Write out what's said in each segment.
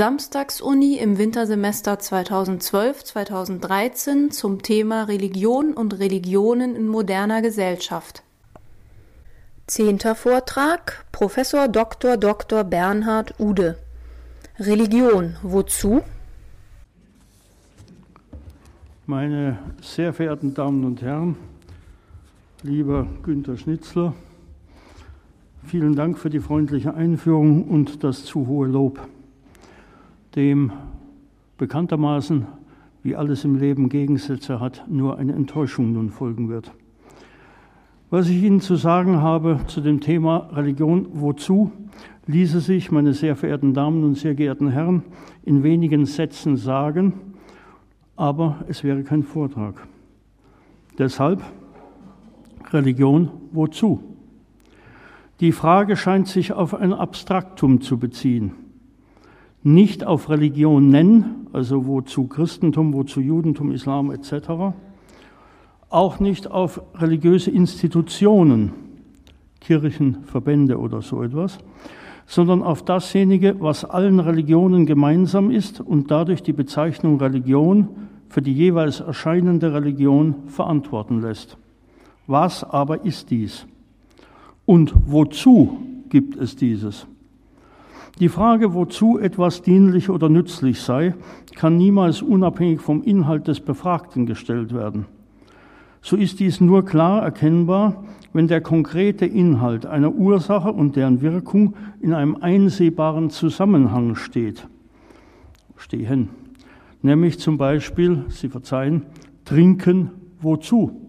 Samstagsuni im Wintersemester 2012-2013 zum Thema Religion und Religionen in moderner Gesellschaft. Zehnter Vortrag Professor Dr. Dr. Bernhard Ude Religion, wozu? Meine sehr verehrten Damen und Herren, lieber Günter Schnitzler, vielen Dank für die freundliche Einführung und das zu hohe Lob dem bekanntermaßen, wie alles im Leben Gegensätze hat, nur eine Enttäuschung nun folgen wird. Was ich Ihnen zu sagen habe zu dem Thema Religion, wozu, ließe sich, meine sehr verehrten Damen und sehr geehrten Herren, in wenigen Sätzen sagen, aber es wäre kein Vortrag. Deshalb Religion, wozu? Die Frage scheint sich auf ein Abstraktum zu beziehen nicht auf Religion nennen, also wozu Christentum, wozu Judentum, Islam etc., auch nicht auf religiöse Institutionen, Kirchen, Verbände oder so etwas, sondern auf dasjenige, was allen Religionen gemeinsam ist und dadurch die Bezeichnung Religion für die jeweils erscheinende Religion verantworten lässt. Was aber ist dies? Und wozu gibt es dieses? Die Frage, wozu etwas dienlich oder nützlich sei, kann niemals unabhängig vom Inhalt des Befragten gestellt werden. So ist dies nur klar erkennbar, wenn der konkrete Inhalt einer Ursache und deren Wirkung in einem einsehbaren Zusammenhang steht. Stehen. Nämlich zum Beispiel, Sie verzeihen, trinken wozu?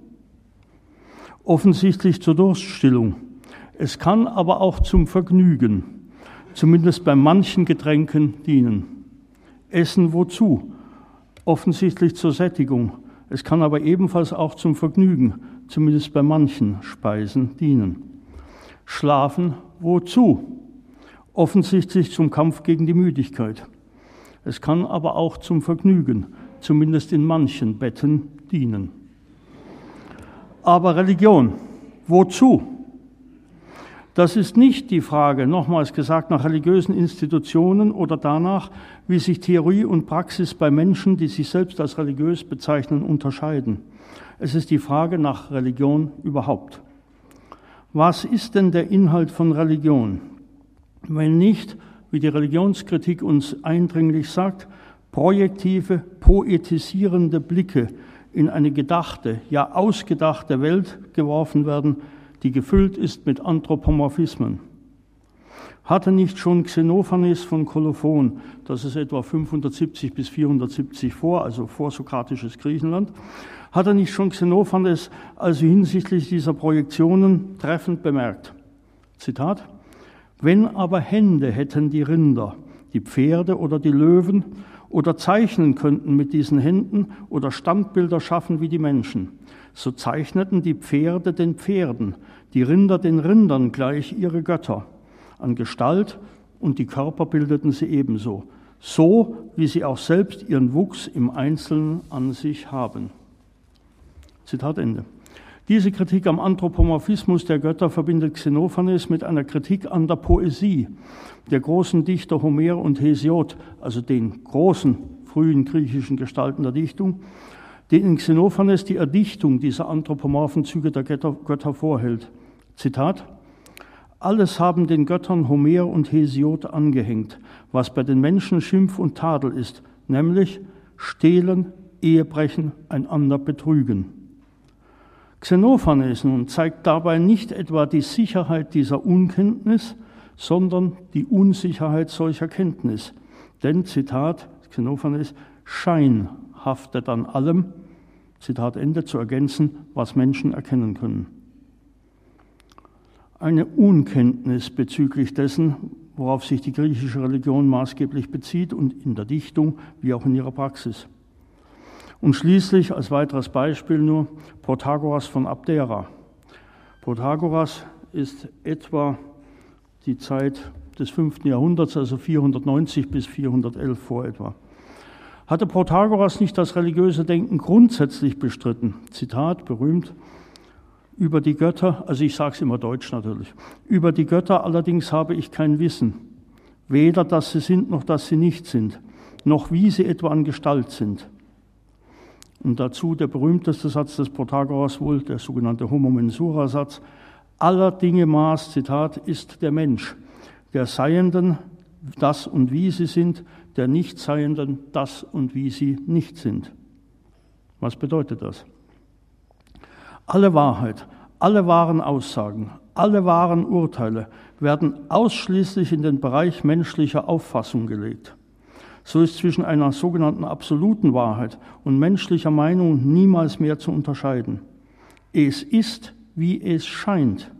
Offensichtlich zur Durststillung. Es kann aber auch zum Vergnügen zumindest bei manchen Getränken dienen. Essen wozu? Offensichtlich zur Sättigung. Es kann aber ebenfalls auch zum Vergnügen, zumindest bei manchen Speisen dienen. Schlafen wozu? Offensichtlich zum Kampf gegen die Müdigkeit. Es kann aber auch zum Vergnügen, zumindest in manchen Betten dienen. Aber Religion, wozu? Das ist nicht die Frage, nochmals gesagt, nach religiösen Institutionen oder danach, wie sich Theorie und Praxis bei Menschen, die sich selbst als religiös bezeichnen, unterscheiden. Es ist die Frage nach Religion überhaupt. Was ist denn der Inhalt von Religion? Wenn nicht, wie die Religionskritik uns eindringlich sagt, projektive, poetisierende Blicke in eine gedachte, ja ausgedachte Welt geworfen werden, die gefüllt ist mit Anthropomorphismen. Hatte nicht schon Xenophanes von Kolophon, das ist etwa 570 bis 470 vor, also vorsokratisches Griechenland, hat er nicht schon Xenophanes also hinsichtlich dieser Projektionen treffend bemerkt. Zitat, wenn aber Hände hätten die Rinder, die Pferde oder die Löwen oder zeichnen könnten mit diesen Händen oder Standbilder schaffen wie die Menschen, so zeichneten die Pferde den Pferden, die Rinder den Rindern gleich ihre Götter an Gestalt und die Körper bildeten sie ebenso, so wie sie auch selbst ihren Wuchs im Einzelnen an sich haben. Zitat Ende. Diese Kritik am Anthropomorphismus der Götter verbindet Xenophanes mit einer Kritik an der Poesie der großen Dichter Homer und Hesiod, also den großen frühen griechischen Gestalten der Dichtung, den in Xenophanes die Erdichtung dieser anthropomorphen Züge der Götter, vorhält. Zitat, alles haben den Göttern Homer und Hesiod angehängt, was bei den Menschen Schimpf und Tadel ist, nämlich stehlen, Ehebrechen, einander betrügen. Xenophanes nun zeigt dabei nicht etwa die Sicherheit dieser Unkenntnis, sondern die Unsicherheit solcher Kenntnis. Denn, Zitat Xenophanes, Schein haftet an allem, Zitat Ende, zu ergänzen, was Menschen erkennen können. Eine Unkenntnis bezüglich dessen, worauf sich die griechische Religion maßgeblich bezieht und in der Dichtung wie auch in ihrer Praxis. Und schließlich als weiteres Beispiel nur Protagoras von Abdera. Protagoras ist etwa die Zeit des 5. Jahrhunderts, also 490 bis 411 vor etwa. Hatte Protagoras nicht das religiöse Denken grundsätzlich bestritten? Zitat, berühmt, über die Götter, also ich sage es immer deutsch natürlich, über die Götter allerdings habe ich kein Wissen. weder dass sie sind noch dass sie nicht sind, noch wie sie etwa an Gestalt sind. Und dazu der berühmteste Satz des Protagoras wohl, der sogenannte Homo Mensura Satz, aller Dinge Maß, Zitat, ist der Mensch, der Seienden das und wie sie sind, der Nichtseienden das und wie sie nicht sind. Was bedeutet das? Alle Wahrheit, alle wahren Aussagen, alle wahren Urteile werden ausschließlich in den Bereich menschlicher Auffassung gelegt. So ist zwischen einer sogenannten absoluten Wahrheit und menschlicher Meinung niemals mehr zu unterscheiden. Es ist, wie es scheint.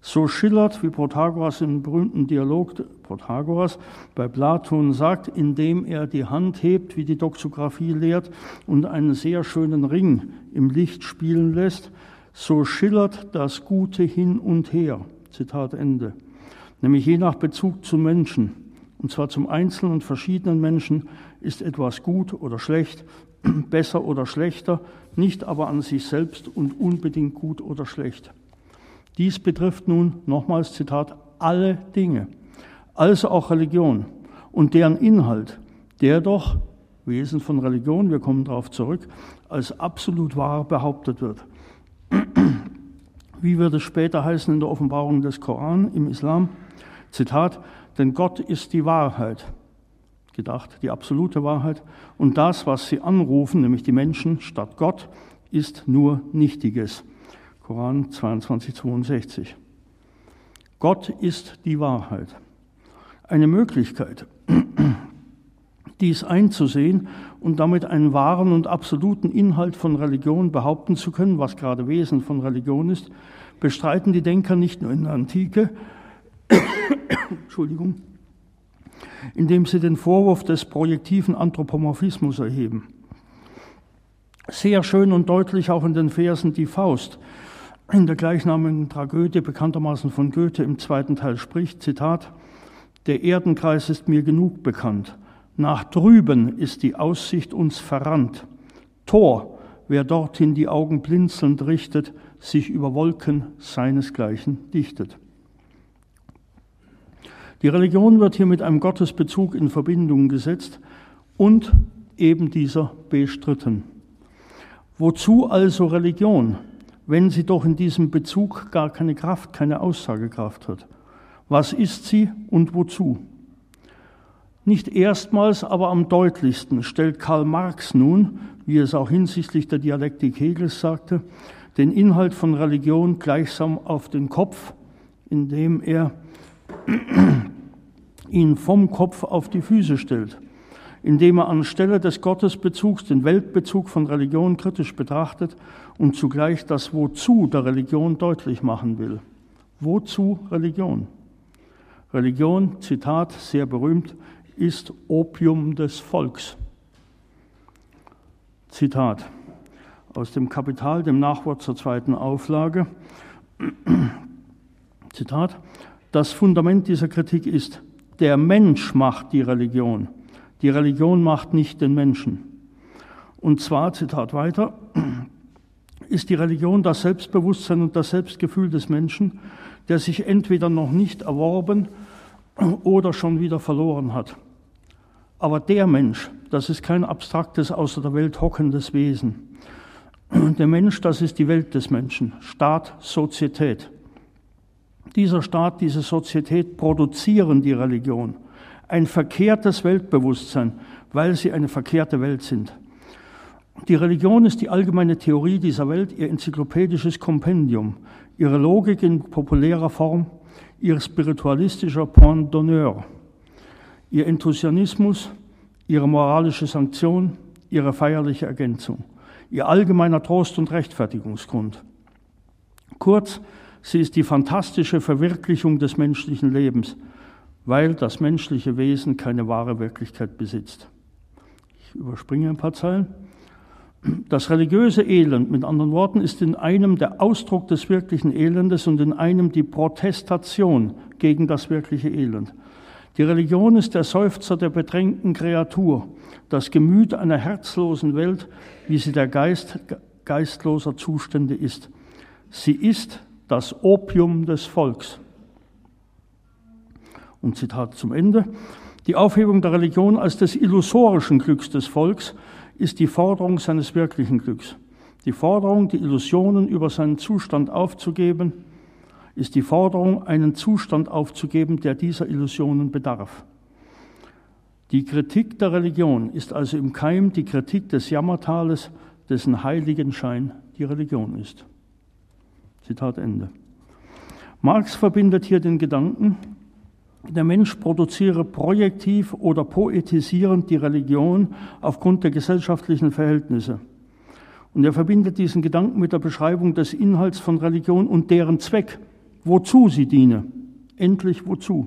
So schillert, wie Protagoras im berühmten Dialog Protagoras bei Platon sagt, indem er die Hand hebt, wie die Doxographie lehrt, und einen sehr schönen Ring im Licht spielen lässt, so schillert das Gute hin und her. Zitat Ende. Nämlich je nach Bezug zum Menschen, und zwar zum einzelnen und verschiedenen Menschen, ist etwas gut oder schlecht, besser oder schlechter, nicht aber an sich selbst und unbedingt gut oder schlecht. Dies betrifft nun, nochmals Zitat, alle Dinge, also auch Religion und deren Inhalt, der doch, Wesen von Religion, wir kommen darauf zurück, als absolut wahr behauptet wird. Wie wird es später heißen in der Offenbarung des Koran im Islam? Zitat, denn Gott ist die Wahrheit, gedacht, die absolute Wahrheit, und das, was sie anrufen, nämlich die Menschen statt Gott, ist nur Nichtiges. Koran 22, 62. Gott ist die Wahrheit. Eine Möglichkeit, dies einzusehen und damit einen wahren und absoluten Inhalt von Religion behaupten zu können, was gerade Wesen von Religion ist, bestreiten die Denker nicht nur in der Antike, Entschuldigung, indem sie den Vorwurf des projektiven Anthropomorphismus erheben. Sehr schön und deutlich auch in den Versen die Faust in der gleichnamigen Tragödie bekanntermaßen von Goethe im zweiten Teil spricht, Zitat, der Erdenkreis ist mir genug bekannt, nach drüben ist die Aussicht uns verrannt. Tor, wer dorthin die Augen blinzelnd richtet, sich über Wolken seinesgleichen dichtet. Die Religion wird hier mit einem Gottesbezug in Verbindung gesetzt und eben dieser bestritten. Wozu also Religion, wenn sie doch in diesem Bezug gar keine Kraft, keine Aussagekraft hat? Was ist sie und wozu? Nicht erstmals, aber am deutlichsten stellt Karl Marx nun, wie es auch hinsichtlich der Dialektik Hegels sagte, den Inhalt von Religion gleichsam auf den Kopf, indem er ihn vom Kopf auf die Füße stellt, indem er anstelle des Gottesbezugs den Weltbezug von Religion kritisch betrachtet und zugleich das Wozu der Religion deutlich machen will. Wozu Religion? Religion, Zitat, sehr berühmt, ist Opium des Volks. Zitat aus dem Kapital, dem Nachwort zur zweiten Auflage. Zitat, das Fundament dieser Kritik ist, der Mensch macht die Religion. Die Religion macht nicht den Menschen. Und zwar, Zitat weiter, ist die Religion das Selbstbewusstsein und das Selbstgefühl des Menschen, der sich entweder noch nicht erworben oder schon wieder verloren hat. Aber der Mensch, das ist kein abstraktes, außer der Welt hockendes Wesen. Der Mensch, das ist die Welt des Menschen, Staat, Sozietät. Dieser Staat, diese Sozietät produzieren die Religion. Ein verkehrtes Weltbewusstsein, weil sie eine verkehrte Welt sind. Die Religion ist die allgemeine Theorie dieser Welt, ihr enzyklopädisches Kompendium, ihre Logik in populärer Form, ihr spiritualistischer Point d'honneur ihr Enthusiasmus, ihre moralische Sanktion, ihre feierliche Ergänzung, ihr allgemeiner Trost und Rechtfertigungsgrund. Kurz, sie ist die fantastische Verwirklichung des menschlichen Lebens, weil das menschliche Wesen keine wahre Wirklichkeit besitzt. Ich überspringe ein paar Zeilen. Das religiöse Elend, mit anderen Worten, ist in einem der Ausdruck des wirklichen Elendes und in einem die Protestation gegen das wirkliche Elend. Die Religion ist der Seufzer der bedrängten Kreatur, das Gemüt einer herzlosen Welt, wie sie der Geist geistloser Zustände ist. Sie ist das Opium des Volks. Und Zitat zum Ende. Die Aufhebung der Religion als des illusorischen Glücks des Volks ist die Forderung seines wirklichen Glücks. Die Forderung, die Illusionen über seinen Zustand aufzugeben, ist die Forderung, einen Zustand aufzugeben, der dieser Illusionen bedarf. Die Kritik der Religion ist also im Keim die Kritik des Jammertales, dessen heiligen Schein die Religion ist. Zitat Ende. Marx verbindet hier den Gedanken, der Mensch produziere projektiv oder poetisierend die Religion aufgrund der gesellschaftlichen Verhältnisse. Und er verbindet diesen Gedanken mit der Beschreibung des Inhalts von Religion und deren Zweck, wozu sie diene. Endlich wozu?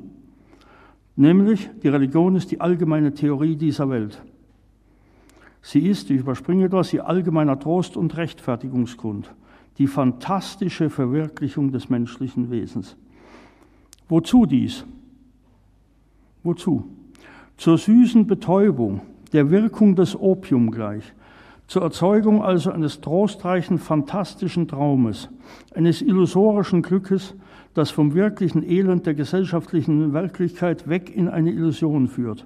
Nämlich, die Religion ist die allgemeine Theorie dieser Welt. Sie ist, ich überspringe das, ihr allgemeiner Trost und Rechtfertigungsgrund, die fantastische Verwirklichung des menschlichen Wesens. Wozu dies? Wozu? Zur süßen Betäubung, der Wirkung des Opium gleich, zur Erzeugung also eines trostreichen, fantastischen Traumes, eines illusorischen Glückes, das vom wirklichen Elend der gesellschaftlichen Wirklichkeit weg in eine Illusion führt,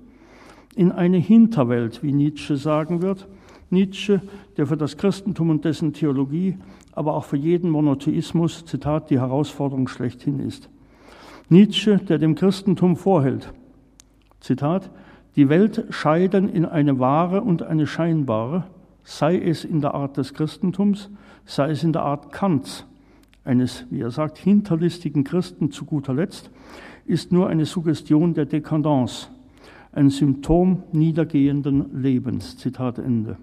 in eine Hinterwelt, wie Nietzsche sagen wird. Nietzsche, der für das Christentum und dessen Theologie, aber auch für jeden Monotheismus, Zitat, die Herausforderung schlechthin ist. Nietzsche, der dem Christentum vorhält, Zitat, die Welt scheiden in eine wahre und eine scheinbare, sei es in der Art des Christentums, sei es in der Art Kants, eines, wie er sagt, hinterlistigen Christen zu guter Letzt, ist nur eine Suggestion der Dekadence, ein Symptom niedergehenden Lebens. Zitat Ende.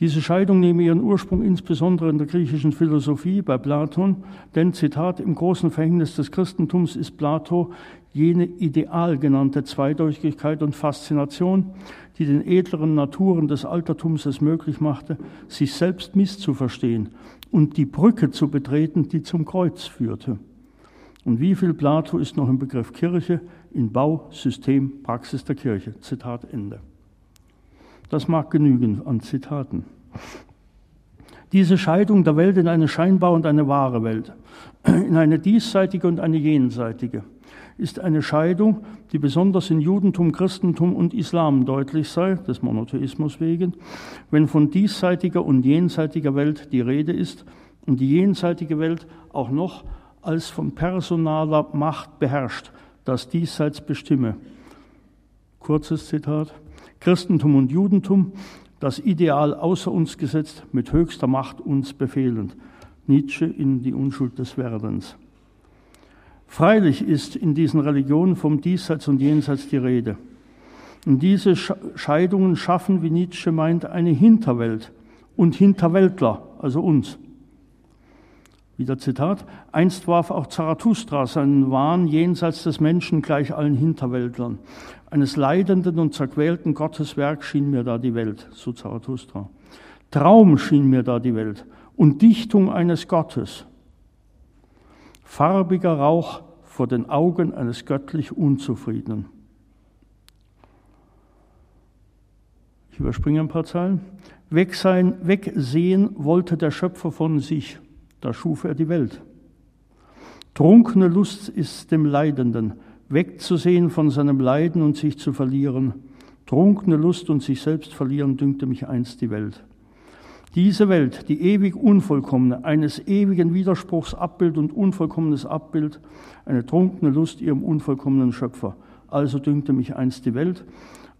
Diese Scheidung nehme ihren Ursprung insbesondere in der griechischen Philosophie bei Platon, denn, Zitat, im großen Verhängnis des Christentums ist Plato jene ideal genannte Zweideutigkeit und Faszination, die den edleren Naturen des Altertums es möglich machte, sich selbst misszuverstehen und die Brücke zu betreten, die zum Kreuz führte. Und wie viel Plato ist noch im Begriff Kirche in Bau, System, Praxis der Kirche? Zitat Ende. Das mag genügen an Zitaten. Diese Scheidung der Welt in eine scheinbare und eine wahre Welt, in eine diesseitige und eine jenseitige, ist eine Scheidung, die besonders in Judentum, Christentum und Islam deutlich sei, des Monotheismus wegen, wenn von diesseitiger und jenseitiger Welt die Rede ist und die jenseitige Welt auch noch als von personaler Macht beherrscht, das diesseits bestimme. Kurzes Zitat. Christentum und Judentum, das Ideal außer uns gesetzt, mit höchster Macht uns befehlend. Nietzsche in die Unschuld des Werdens. Freilich ist in diesen Religionen vom Diesseits und Jenseits die Rede. Und diese Scheidungen schaffen, wie Nietzsche meint, eine Hinterwelt und Hinterweltler, also uns. Wieder Zitat. Einst warf auch Zarathustra seinen Wahn jenseits des Menschen gleich allen Hinterwäldlern. Eines leidenden und zerquälten Gotteswerk schien mir da die Welt, so Zarathustra. Traum schien mir da die Welt und Dichtung eines Gottes. Farbiger Rauch vor den Augen eines göttlich Unzufriedenen. Ich überspringe ein paar Zeilen. Weg sein, wegsehen wollte der Schöpfer von sich da schuf er die Welt. Trunkene Lust ist dem Leidenden, wegzusehen von seinem Leiden und sich zu verlieren. Trunkene Lust und sich selbst verlieren dünkte mich einst die Welt. Diese Welt, die ewig unvollkommene, eines ewigen Widerspruchs Abbild und unvollkommenes Abbild, eine trunkene Lust ihrem unvollkommenen Schöpfer. Also dünkte mich einst die Welt,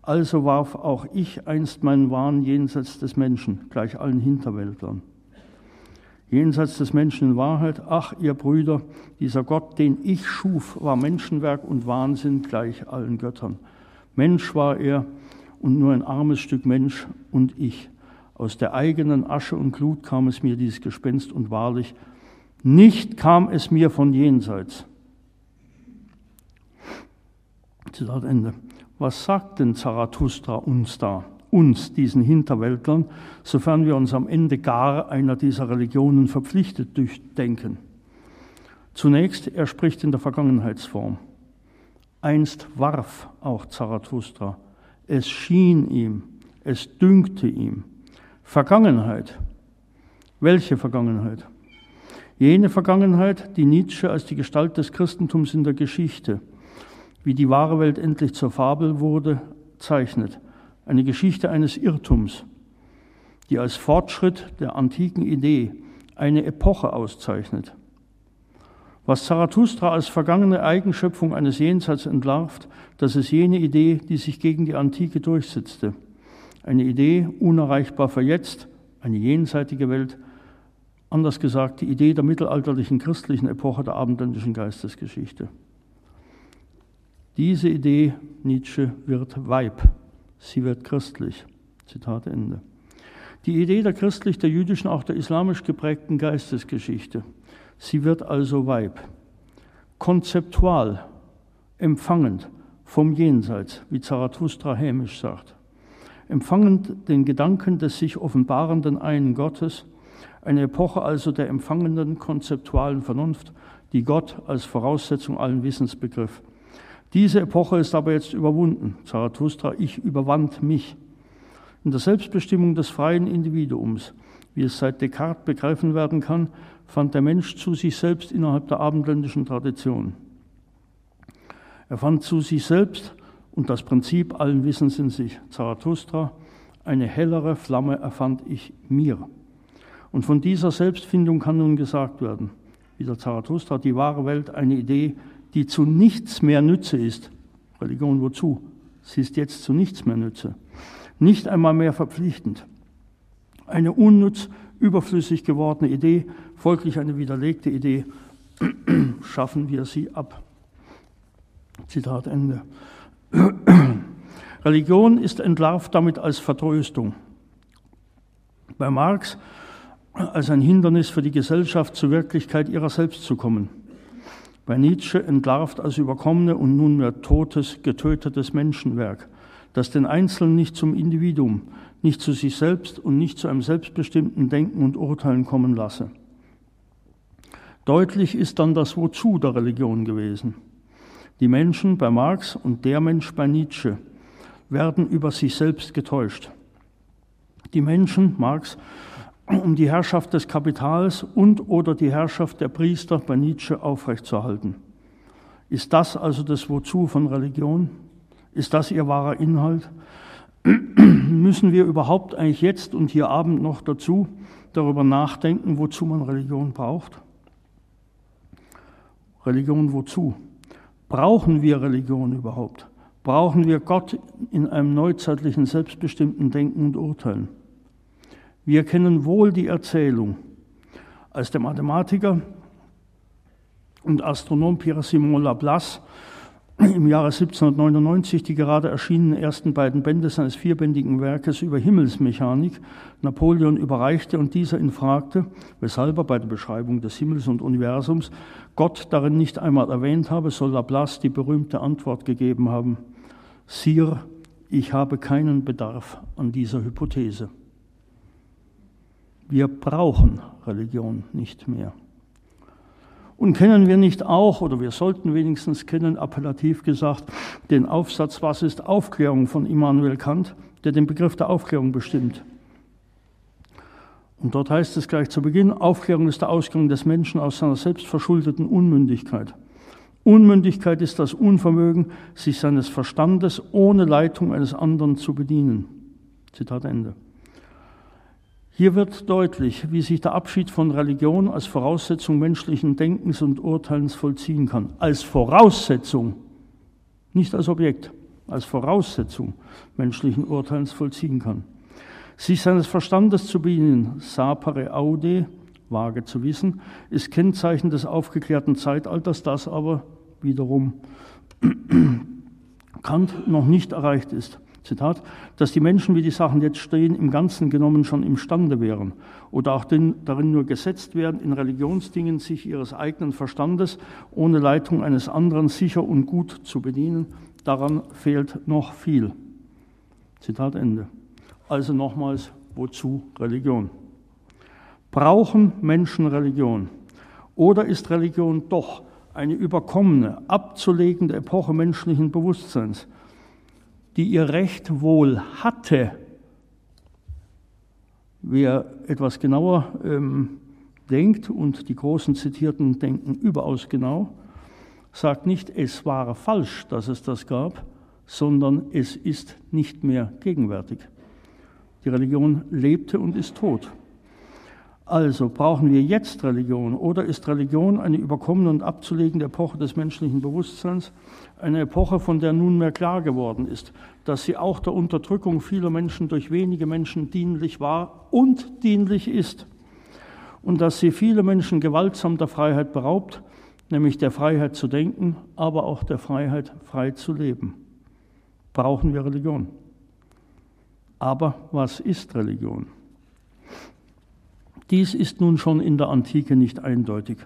also warf auch ich einst meinen Wahn jenseits des Menschen, gleich allen Hinterwäldlern jenseits des Menschen in Wahrheit, ach ihr Brüder, dieser Gott, den ich schuf, war Menschenwerk und Wahnsinn gleich allen Göttern. Mensch war er und nur ein armes Stück Mensch und ich. Aus der eigenen Asche und Glut kam es mir dieses Gespenst und wahrlich, nicht kam es mir von jenseits. Zitat Ende. Was sagt denn Zarathustra uns da? Uns, diesen Hinterwäldlern, sofern wir uns am Ende gar einer dieser Religionen verpflichtet durchdenken. Zunächst, er spricht in der Vergangenheitsform. Einst warf auch Zarathustra. Es schien ihm, es dünkte ihm. Vergangenheit. Welche Vergangenheit? Jene Vergangenheit, die Nietzsche als die Gestalt des Christentums in der Geschichte wie die wahre Welt endlich zur Fabel wurde, zeichnet. Eine Geschichte eines Irrtums, die als Fortschritt der antiken Idee eine Epoche auszeichnet. Was Zarathustra als vergangene Eigenschöpfung eines Jenseits entlarvt, das ist jene Idee, die sich gegen die Antike durchsetzte. Eine Idee unerreichbar für jetzt, eine jenseitige Welt, anders gesagt die Idee der mittelalterlichen christlichen Epoche der abendländischen Geistesgeschichte. Diese Idee, Nietzsche, wird Weib, sie wird christlich. Zitat Ende. Die Idee der christlich, der jüdischen, auch der islamisch geprägten Geistesgeschichte. Sie wird also Weib. Konzeptual, empfangend, vom Jenseits, wie Zarathustra hämisch sagt. Empfangend den Gedanken des sich offenbarenden einen Gottes, eine Epoche also der empfangenden konzeptualen Vernunft, die Gott als Voraussetzung allen Wissens begriff. Diese Epoche ist aber jetzt überwunden. Zarathustra, ich überwand mich. In der Selbstbestimmung des freien Individuums, wie es seit Descartes begreifen werden kann, fand der Mensch zu sich selbst innerhalb der abendländischen Tradition. Er fand zu sich selbst und das Prinzip allen Wissens in sich. Zarathustra, eine hellere Flamme erfand ich mir. Und von dieser Selbstfindung kann nun gesagt werden, wie der Zarathustra, die wahre Welt eine Idee, die zu nichts mehr Nütze ist. Religion wozu? Sie ist jetzt zu nichts mehr Nütze. Nicht einmal mehr verpflichtend. Eine unnütz, überflüssig gewordene Idee, folglich eine widerlegte Idee, schaffen wir sie ab. Zitat Ende. Religion ist entlarvt damit als Vertröstung. Bei Marx als ein Hindernis für die Gesellschaft zur Wirklichkeit ihrer selbst zu kommen. Bei Nietzsche entlarvt als überkommene und nunmehr totes, getötetes Menschenwerk, das den Einzelnen nicht zum Individuum, nicht zu sich selbst und nicht zu einem selbstbestimmten Denken und Urteilen kommen lasse. Deutlich ist dann das Wozu der Religion gewesen. Die Menschen bei Marx und der Mensch bei Nietzsche werden über sich selbst getäuscht. Die Menschen, Marx, um die Herrschaft des Kapitals und oder die Herrschaft der Priester bei Nietzsche aufrechtzuerhalten. Ist das also das Wozu von Religion? Ist das ihr wahrer Inhalt? Müssen wir überhaupt eigentlich jetzt und hier Abend noch dazu darüber nachdenken, wozu man Religion braucht? Religion wozu? Brauchen wir Religion überhaupt? Brauchen wir Gott in einem neuzeitlichen selbstbestimmten Denken und Urteilen? Wir kennen wohl die Erzählung, als der Mathematiker und Astronom Pierre-Simon Laplace im Jahre 1799 die gerade erschienenen ersten beiden Bände seines vierbändigen Werkes über Himmelsmechanik Napoleon überreichte und dieser ihn fragte, weshalb er bei der Beschreibung des Himmels und Universums Gott darin nicht einmal erwähnt habe, soll Laplace die berühmte Antwort gegeben haben, Sire, ich habe keinen Bedarf an dieser Hypothese. Wir brauchen Religion nicht mehr. Und kennen wir nicht auch, oder wir sollten wenigstens kennen, appellativ gesagt, den Aufsatz Was ist Aufklärung von Immanuel Kant, der den Begriff der Aufklärung bestimmt. Und dort heißt es gleich zu Beginn, Aufklärung ist der Ausgang des Menschen aus seiner selbstverschuldeten Unmündigkeit. Unmündigkeit ist das Unvermögen, sich seines Verstandes ohne Leitung eines anderen zu bedienen. Zitat Ende. Hier wird deutlich, wie sich der Abschied von Religion als Voraussetzung menschlichen Denkens und Urteilens vollziehen kann. Als Voraussetzung, nicht als Objekt, als Voraussetzung menschlichen Urteilens vollziehen kann. Sich seines Verstandes zu bedienen, sapere aude, vage zu wissen, ist Kennzeichen des aufgeklärten Zeitalters, das aber wiederum Kant noch nicht erreicht ist. Zitat, dass die Menschen, wie die Sachen jetzt stehen, im Ganzen genommen schon imstande wären oder auch den, darin nur gesetzt werden, in Religionsdingen sich ihres eigenen Verstandes ohne Leitung eines anderen sicher und gut zu bedienen, daran fehlt noch viel. Zitat Ende. Also nochmals, wozu Religion? Brauchen Menschen Religion? Oder ist Religion doch eine überkommene, abzulegende Epoche menschlichen Bewusstseins, die ihr Recht wohl hatte. Wer etwas genauer ähm, denkt, und die großen Zitierten denken überaus genau, sagt nicht, es war falsch, dass es das gab, sondern es ist nicht mehr gegenwärtig. Die Religion lebte und ist tot. Also brauchen wir jetzt Religion oder ist Religion eine überkommene und abzulegende Epoche des menschlichen Bewusstseins, eine Epoche, von der nunmehr klar geworden ist, dass sie auch der Unterdrückung vieler Menschen durch wenige Menschen dienlich war und dienlich ist und dass sie viele Menschen gewaltsam der Freiheit beraubt, nämlich der Freiheit zu denken, aber auch der Freiheit frei zu leben. Brauchen wir Religion. Aber was ist Religion? Dies ist nun schon in der Antike nicht eindeutig.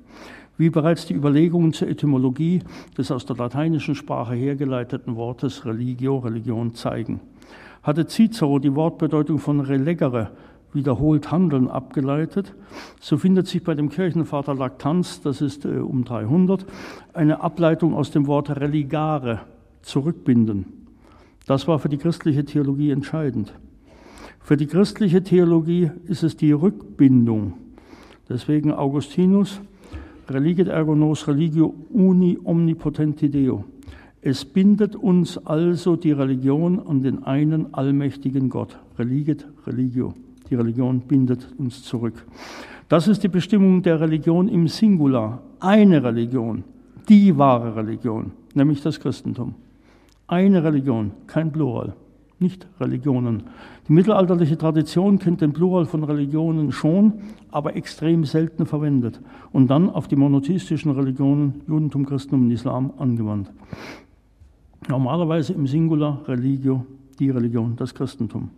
Wie bereits die Überlegungen zur Etymologie des aus der lateinischen Sprache hergeleiteten Wortes religio, Religion zeigen. Hatte Cicero die Wortbedeutung von relegere, wiederholt handeln, abgeleitet, so findet sich bei dem Kirchenvater Lactanz, das ist äh, um 300, eine Ableitung aus dem Wort religare, zurückbinden. Das war für die christliche Theologie entscheidend. Für die christliche Theologie ist es die Rückbindung. Deswegen Augustinus, religit ergo nos religio uni omnipotenti Deo. Es bindet uns also die Religion an den einen allmächtigen Gott. Religit religio. Die Religion bindet uns zurück. Das ist die Bestimmung der Religion im Singular. Eine Religion, die wahre Religion, nämlich das Christentum. Eine Religion, kein Plural nicht Religionen. Die mittelalterliche Tradition kennt den Plural von Religionen schon, aber extrem selten verwendet und dann auf die monotheistischen Religionen Judentum, Christentum und Islam angewandt. Normalerweise im Singular Religio, die Religion, das Christentum.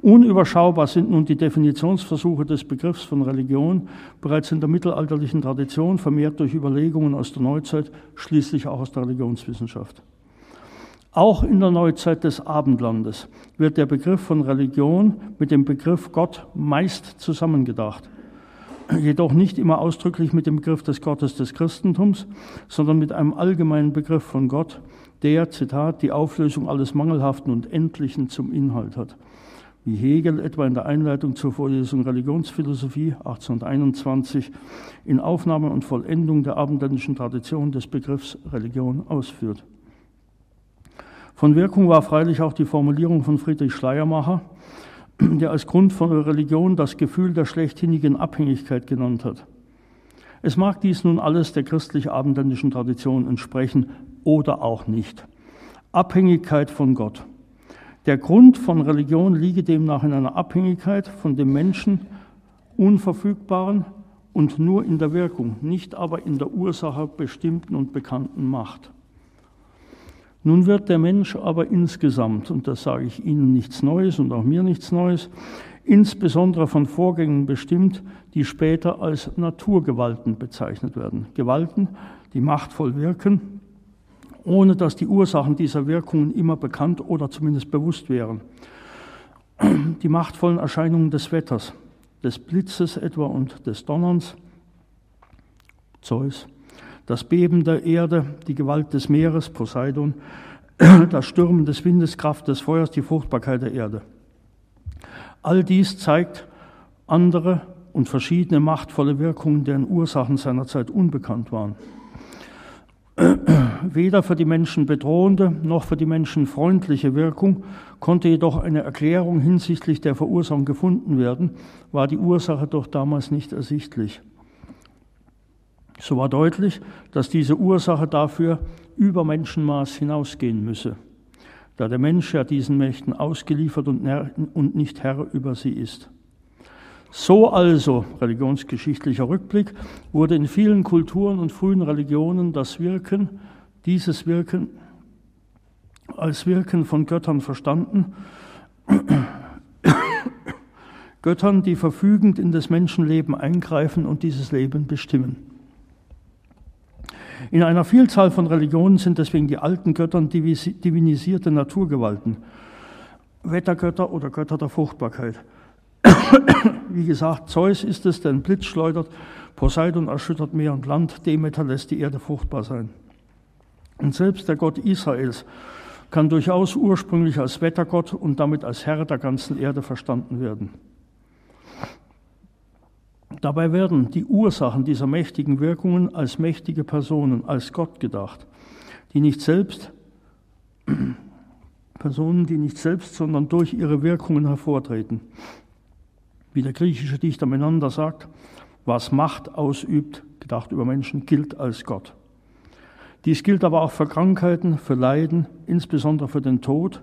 Unüberschaubar sind nun die Definitionsversuche des Begriffs von Religion bereits in der mittelalterlichen Tradition, vermehrt durch Überlegungen aus der Neuzeit, schließlich auch aus der Religionswissenschaft. Auch in der Neuzeit des Abendlandes wird der Begriff von Religion mit dem Begriff Gott meist zusammengedacht. Jedoch nicht immer ausdrücklich mit dem Begriff des Gottes des Christentums, sondern mit einem allgemeinen Begriff von Gott, der, Zitat, die Auflösung alles Mangelhaften und Endlichen zum Inhalt hat. Wie Hegel etwa in der Einleitung zur Vorlesung Religionsphilosophie 1821 in Aufnahme und Vollendung der abendländischen Tradition des Begriffs Religion ausführt. Von Wirkung war freilich auch die Formulierung von Friedrich Schleiermacher, der als Grund von Religion das Gefühl der schlechthinigen Abhängigkeit genannt hat. Es mag dies nun alles der christlich-abendländischen Tradition entsprechen oder auch nicht. Abhängigkeit von Gott. Der Grund von Religion liege demnach in einer Abhängigkeit von dem Menschen unverfügbaren und nur in der Wirkung, nicht aber in der Ursache bestimmten und bekannten Macht. Nun wird der Mensch aber insgesamt, und das sage ich Ihnen nichts Neues und auch mir nichts Neues, insbesondere von Vorgängen bestimmt, die später als Naturgewalten bezeichnet werden. Gewalten, die machtvoll wirken, ohne dass die Ursachen dieser Wirkungen immer bekannt oder zumindest bewusst wären. Die machtvollen Erscheinungen des Wetters, des Blitzes etwa und des Donnerns, Zeus, das Beben der Erde, die Gewalt des Meeres, Poseidon, das Stürmen des Windes, Kraft des Feuers, die Fruchtbarkeit der Erde. All dies zeigt andere und verschiedene machtvolle Wirkungen, deren Ursachen seinerzeit unbekannt waren. Weder für die Menschen bedrohende noch für die Menschen freundliche Wirkung konnte jedoch eine Erklärung hinsichtlich der Verursachung gefunden werden, war die Ursache doch damals nicht ersichtlich. So war deutlich, dass diese Ursache dafür über Menschenmaß hinausgehen müsse, da der Mensch ja diesen Mächten ausgeliefert und nicht Herr über sie ist. So also, religionsgeschichtlicher Rückblick, wurde in vielen Kulturen und frühen Religionen das Wirken, dieses Wirken als Wirken von Göttern verstanden, Göttern, die verfügend in das Menschenleben eingreifen und dieses Leben bestimmen. In einer Vielzahl von Religionen sind deswegen die alten Götter divinisierte Naturgewalten, Wettergötter oder Götter der Fruchtbarkeit. Wie gesagt, Zeus ist es, der den Blitz schleudert, Poseidon erschüttert Meer und Land, Demeter lässt die Erde fruchtbar sein. Und selbst der Gott Israels kann durchaus ursprünglich als Wettergott und damit als Herr der ganzen Erde verstanden werden. Dabei werden die Ursachen dieser mächtigen Wirkungen als mächtige Personen, als Gott gedacht, die nicht selbst, Personen, die nicht selbst, sondern durch ihre Wirkungen hervortreten. Wie der griechische Dichter Menander sagt, was Macht ausübt, gedacht über Menschen, gilt als Gott. Dies gilt aber auch für Krankheiten, für Leiden, insbesondere für den Tod,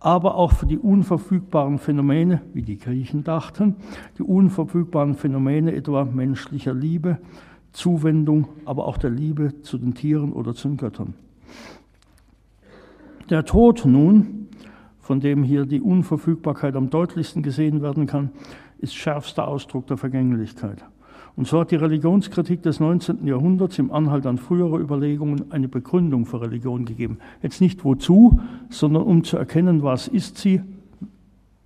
aber auch für die unverfügbaren Phänomene, wie die Griechen dachten, die unverfügbaren Phänomene etwa menschlicher Liebe, Zuwendung, aber auch der Liebe zu den Tieren oder zu den Göttern. Der Tod nun, von dem hier die Unverfügbarkeit am deutlichsten gesehen werden kann, ist schärfster Ausdruck der Vergänglichkeit. Und so hat die Religionskritik des 19. Jahrhunderts im Anhalt an frühere Überlegungen eine Begründung für Religion gegeben. Jetzt nicht wozu, sondern um zu erkennen, was ist sie.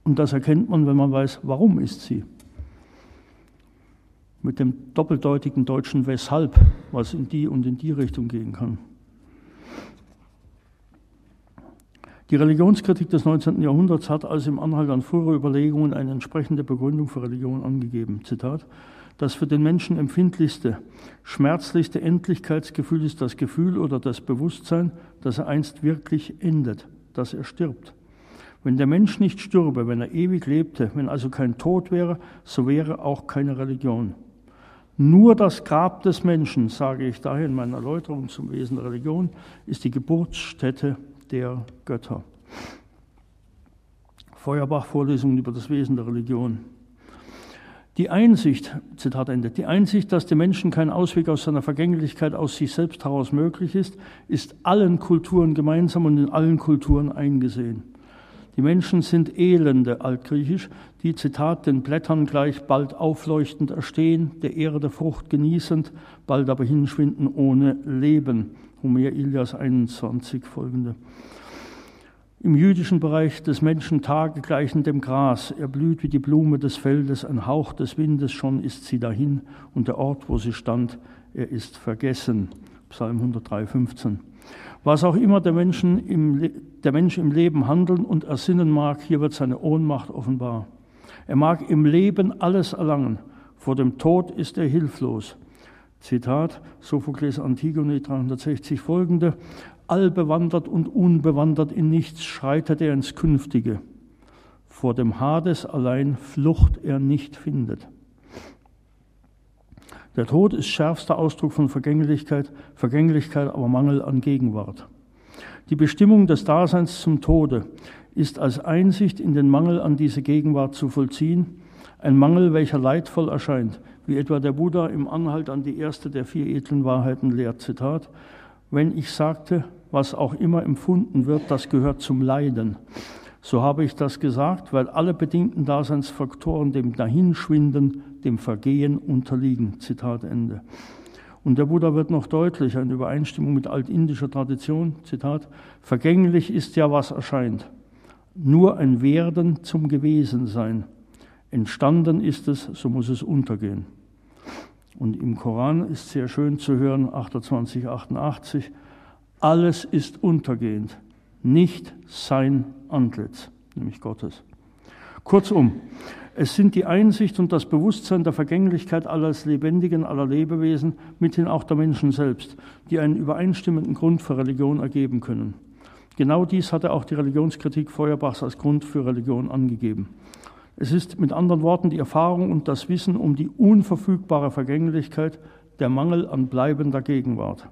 Und das erkennt man, wenn man weiß, warum ist sie. Mit dem doppeldeutigen deutschen Weshalb, was in die und in die Richtung gehen kann. Die Religionskritik des 19. Jahrhunderts hat also im Anhalt an frühere Überlegungen eine entsprechende Begründung für Religion angegeben. Zitat das für den Menschen empfindlichste, schmerzlichste Endlichkeitsgefühl ist das Gefühl oder das Bewusstsein, dass er einst wirklich endet, dass er stirbt. Wenn der Mensch nicht stürbe, wenn er ewig lebte, wenn also kein Tod wäre, so wäre auch keine Religion. Nur das Grab des Menschen, sage ich daher in meiner Erläuterung zum Wesen der Religion, ist die Geburtsstätte der Götter. Feuerbach Vorlesungen über das Wesen der Religion. Die Einsicht, Zitat Ende, die Einsicht, dass dem Menschen kein Ausweg aus seiner Vergänglichkeit aus sich selbst heraus möglich ist, ist allen Kulturen gemeinsam und in allen Kulturen eingesehen. Die Menschen sind Elende, altgriechisch, die, Zitat, den Blättern gleich bald aufleuchtend erstehen, der Erde Frucht genießend, bald aber hinschwinden ohne Leben. Homer Ilias 21 folgende. Im jüdischen Bereich des Menschen Tage gleichen dem Gras. Er blüht wie die Blume des Feldes, ein Hauch des Windes, schon ist sie dahin und der Ort, wo sie stand, er ist vergessen. Psalm 103, 15. Was auch immer der, Menschen im, der Mensch im Leben handeln und ersinnen mag, hier wird seine Ohnmacht offenbar. Er mag im Leben alles erlangen, vor dem Tod ist er hilflos. Zitat, Sophokles Antigone 360 folgende, allbewandert und unbewandert in nichts schreitet er ins Künftige. Vor dem Hades allein Flucht er nicht findet. Der Tod ist schärfster Ausdruck von Vergänglichkeit, Vergänglichkeit aber Mangel an Gegenwart. Die Bestimmung des Daseins zum Tode ist als Einsicht in den Mangel an diese Gegenwart zu vollziehen, ein Mangel, welcher leidvoll erscheint, wie etwa der Buddha im Anhalt an die erste der vier edlen Wahrheiten lehrt. Zitat: wenn ich sagte, was auch immer empfunden wird, das gehört zum Leiden. So habe ich das gesagt, weil alle bedingten Daseinsfaktoren dem Dahinschwinden, dem Vergehen unterliegen. Zitat Ende. Und der Buddha wird noch deutlicher in Übereinstimmung mit altindischer Tradition, Zitat, vergänglich ist ja, was erscheint. Nur ein Werden zum Gewesensein. Entstanden ist es, so muss es untergehen. Und im Koran ist sehr schön zu hören, 28, 88, alles ist untergehend, nicht sein Antlitz, nämlich Gottes. Kurzum, es sind die Einsicht und das Bewusstsein der Vergänglichkeit alles Lebendigen, aller Lebewesen, mithin auch der Menschen selbst, die einen übereinstimmenden Grund für Religion ergeben können. Genau dies hatte auch die Religionskritik Feuerbachs als Grund für Religion angegeben. Es ist mit anderen Worten die Erfahrung und das Wissen um die unverfügbare Vergänglichkeit, der Mangel an bleibender Gegenwart.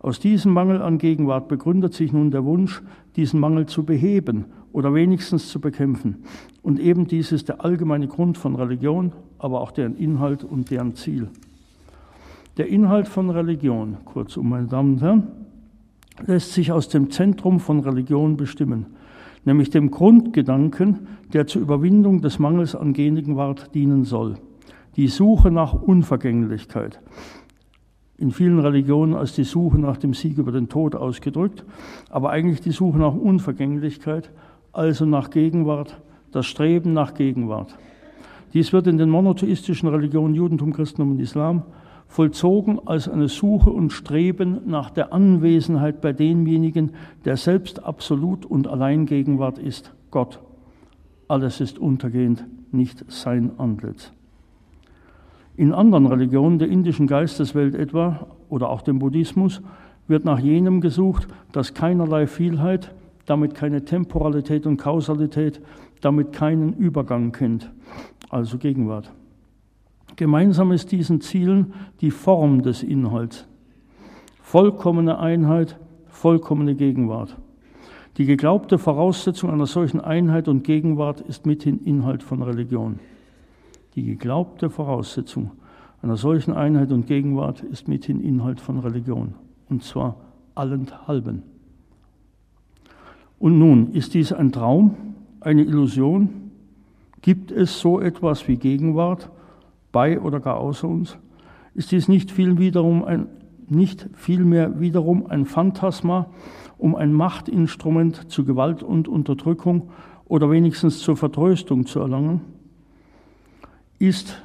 Aus diesem Mangel an Gegenwart begründet sich nun der Wunsch, diesen Mangel zu beheben oder wenigstens zu bekämpfen. Und eben dies ist der allgemeine Grund von Religion, aber auch deren Inhalt und deren Ziel. Der Inhalt von Religion, kurzum, meine Damen und Herren, lässt sich aus dem Zentrum von Religion bestimmen nämlich dem Grundgedanken, der zur Überwindung des Mangels an Gegenwart dienen soll. Die Suche nach Unvergänglichkeit. In vielen Religionen als die Suche nach dem Sieg über den Tod ausgedrückt, aber eigentlich die Suche nach Unvergänglichkeit, also nach Gegenwart, das Streben nach Gegenwart. Dies wird in den monotheistischen Religionen Judentum, Christentum und Islam vollzogen als eine Suche und Streben nach der Anwesenheit bei demjenigen, der selbst absolut und allein Gegenwart ist, Gott. Alles ist untergehend, nicht sein Antlitz. In anderen Religionen der indischen Geisteswelt etwa oder auch dem Buddhismus wird nach jenem gesucht, das keinerlei Vielheit, damit keine Temporalität und Kausalität, damit keinen Übergang kennt, also Gegenwart. Gemeinsam ist diesen Zielen die Form des Inhalts. Vollkommene Einheit, vollkommene Gegenwart. Die geglaubte Voraussetzung einer solchen Einheit und Gegenwart ist mithin Inhalt von Religion. Die geglaubte Voraussetzung einer solchen Einheit und Gegenwart ist mithin Inhalt von Religion. Und zwar allenthalben. Und nun, ist dies ein Traum, eine Illusion? Gibt es so etwas wie Gegenwart bei oder gar außer uns? Ist dies nicht viel vielmehr wiederum ein Phantasma, um ein Machtinstrument zu Gewalt und Unterdrückung oder wenigstens zur Vertröstung zu erlangen? Ist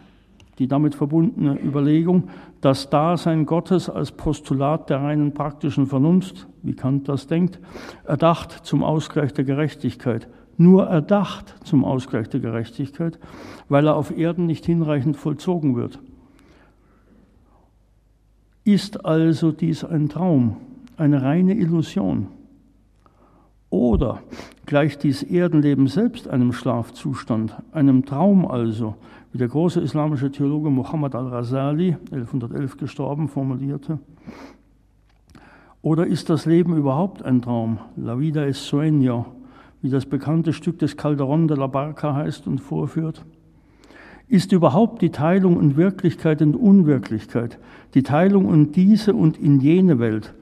die damit verbundene Überlegung, das Dasein Gottes als Postulat der reinen praktischen Vernunft, wie Kant das denkt, erdacht zum Ausgleich der Gerechtigkeit, nur erdacht zum Ausgleich der Gerechtigkeit, weil er auf Erden nicht hinreichend vollzogen wird. Ist also dies ein Traum, eine reine Illusion? Oder gleicht dies Erdenleben selbst einem Schlafzustand, einem Traum also, wie der große islamische Theologe Muhammad al-Rasali, 1111 gestorben, formulierte? Oder ist das Leben überhaupt ein Traum? La vida es sueño, wie das bekannte Stück des Calderón de la Barca heißt und vorführt? Ist überhaupt die Teilung in Wirklichkeit und Unwirklichkeit, die Teilung in diese und in jene Welt,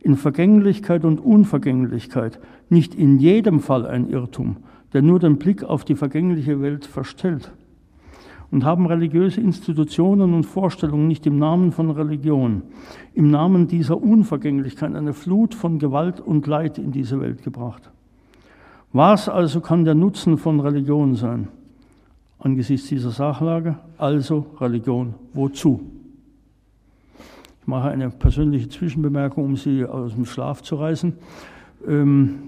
in Vergänglichkeit und Unvergänglichkeit, nicht in jedem Fall ein Irrtum, der nur den Blick auf die vergängliche Welt verstellt? Und haben religiöse Institutionen und Vorstellungen nicht im Namen von Religion, im Namen dieser Unvergänglichkeit eine Flut von Gewalt und Leid in diese Welt gebracht? Was also kann der Nutzen von Religion sein? Angesichts dieser Sachlage, also Religion, wozu? Ich mache eine persönliche Zwischenbemerkung, um Sie aus dem Schlaf zu reißen. Ähm,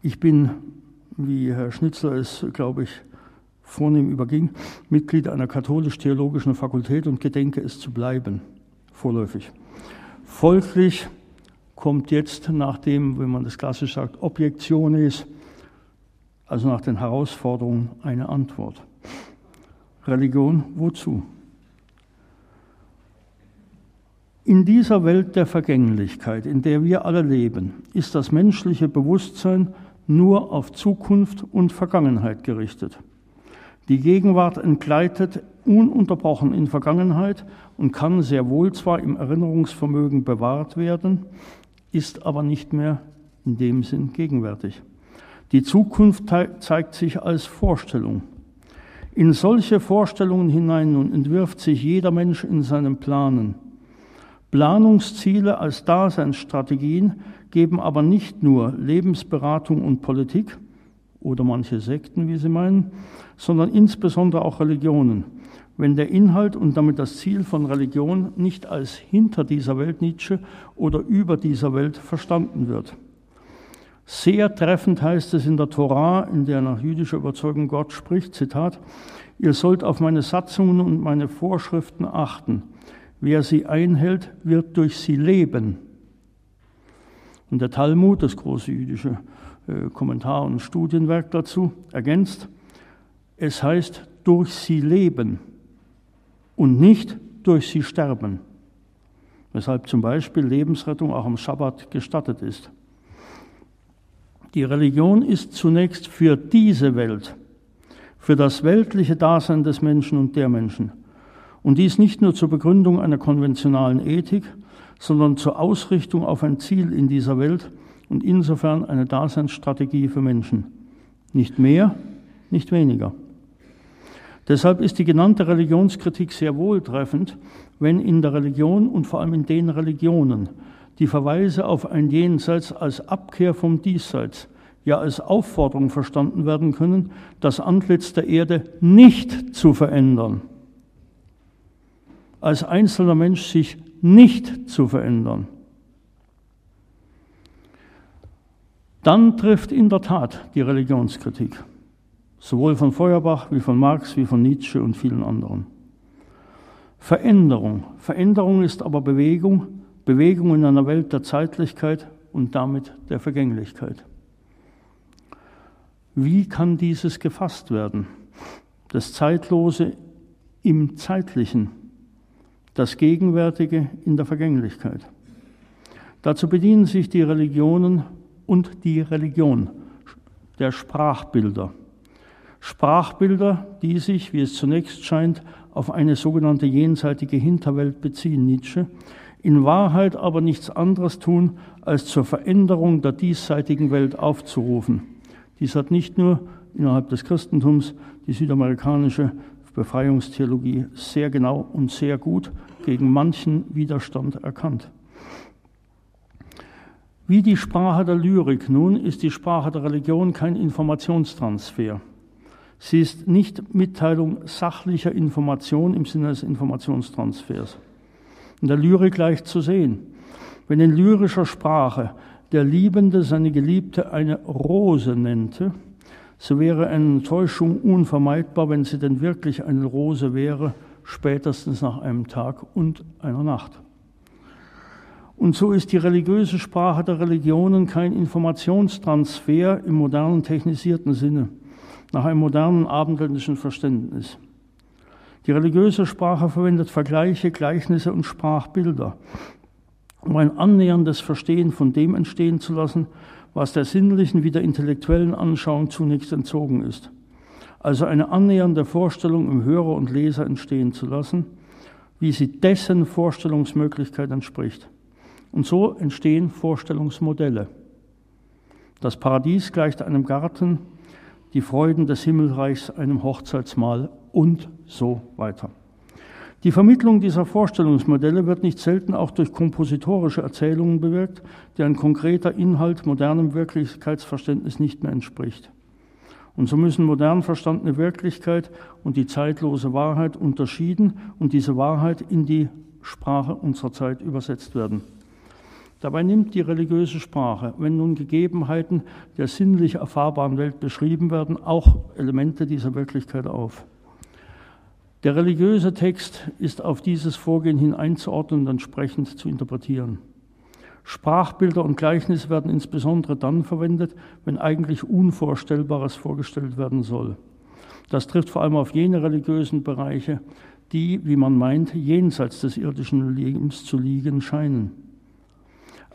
ich bin, wie Herr Schnitzler es, glaube ich, vornehm überging, Mitglied einer katholisch-theologischen Fakultät und gedenke es zu bleiben, vorläufig. Folglich kommt jetzt nach dem, wenn man das klassisch sagt, Objektiones, also nach den Herausforderungen, eine Antwort. Religion, wozu? In dieser Welt der Vergänglichkeit, in der wir alle leben, ist das menschliche Bewusstsein nur auf Zukunft und Vergangenheit gerichtet. Die Gegenwart entgleitet ununterbrochen in Vergangenheit und kann sehr wohl zwar im Erinnerungsvermögen bewahrt werden, ist aber nicht mehr in dem Sinn gegenwärtig. Die Zukunft zeigt sich als Vorstellung. In solche Vorstellungen hinein nun entwirft sich jeder Mensch in seinem Planen. Planungsziele als Daseinsstrategien geben aber nicht nur Lebensberatung und Politik oder manche Sekten, wie sie meinen, sondern insbesondere auch Religionen wenn der Inhalt und damit das Ziel von Religion nicht als hinter dieser Welt Nietzsche oder über dieser Welt verstanden wird. Sehr treffend heißt es in der Torah, in der nach jüdischer Überzeugung Gott spricht, Zitat, ihr sollt auf meine Satzungen und meine Vorschriften achten. Wer sie einhält, wird durch sie leben. Und der Talmud, das große jüdische äh, Kommentar und Studienwerk dazu, ergänzt, es heißt durch sie leben und nicht durch sie sterben, weshalb zum Beispiel Lebensrettung auch am Schabbat gestattet ist. Die Religion ist zunächst für diese Welt, für das weltliche Dasein des Menschen und der Menschen. Und dies nicht nur zur Begründung einer konventionalen Ethik, sondern zur Ausrichtung auf ein Ziel in dieser Welt und insofern eine Daseinsstrategie für Menschen. Nicht mehr, nicht weniger. Deshalb ist die genannte Religionskritik sehr wohltreffend, wenn in der Religion und vor allem in den Religionen die Verweise auf ein Jenseits als Abkehr vom Diesseits, ja als Aufforderung verstanden werden können, das Antlitz der Erde nicht zu verändern, als einzelner Mensch sich nicht zu verändern. Dann trifft in der Tat die Religionskritik. Sowohl von Feuerbach wie von Marx wie von Nietzsche und vielen anderen. Veränderung. Veränderung ist aber Bewegung, Bewegung in einer Welt der Zeitlichkeit und damit der Vergänglichkeit. Wie kann dieses gefasst werden? Das Zeitlose im Zeitlichen, das Gegenwärtige in der Vergänglichkeit. Dazu bedienen sich die Religionen und die Religion der Sprachbilder. Sprachbilder, die sich, wie es zunächst scheint, auf eine sogenannte jenseitige Hinterwelt beziehen, Nietzsche, in Wahrheit aber nichts anderes tun, als zur Veränderung der diesseitigen Welt aufzurufen. Dies hat nicht nur innerhalb des Christentums die südamerikanische Befreiungstheologie sehr genau und sehr gut gegen manchen Widerstand erkannt. Wie die Sprache der Lyrik nun ist die Sprache der Religion kein Informationstransfer. Sie ist nicht Mitteilung sachlicher Information im Sinne des Informationstransfers. In der Lyrik leicht zu sehen. Wenn in lyrischer Sprache der Liebende seine Geliebte eine Rose nennte, so wäre eine Täuschung unvermeidbar, wenn sie denn wirklich eine Rose wäre, spätestens nach einem Tag und einer Nacht. Und so ist die religiöse Sprache der Religionen kein Informationstransfer im modernen technisierten Sinne nach einem modernen abendländischen Verständnis. Die religiöse Sprache verwendet Vergleiche, Gleichnisse und Sprachbilder, um ein annäherndes Verstehen von dem entstehen zu lassen, was der sinnlichen wie der intellektuellen Anschauung zunächst entzogen ist. Also eine annähernde Vorstellung im Hörer und Leser entstehen zu lassen, wie sie dessen Vorstellungsmöglichkeit entspricht. Und so entstehen Vorstellungsmodelle. Das Paradies gleicht einem Garten, die Freuden des Himmelreichs einem Hochzeitsmahl und so weiter. Die Vermittlung dieser Vorstellungsmodelle wird nicht selten auch durch kompositorische Erzählungen bewirkt, deren konkreter Inhalt modernem Wirklichkeitsverständnis nicht mehr entspricht. Und so müssen modern verstandene Wirklichkeit und die zeitlose Wahrheit unterschieden und diese Wahrheit in die Sprache unserer Zeit übersetzt werden. Dabei nimmt die religiöse Sprache, wenn nun Gegebenheiten der sinnlich erfahrbaren Welt beschrieben werden, auch Elemente dieser Wirklichkeit auf. Der religiöse Text ist auf dieses Vorgehen hin einzuordnen und entsprechend zu interpretieren. Sprachbilder und Gleichnisse werden insbesondere dann verwendet, wenn eigentlich Unvorstellbares vorgestellt werden soll. Das trifft vor allem auf jene religiösen Bereiche, die, wie man meint, jenseits des irdischen Lebens zu liegen scheinen.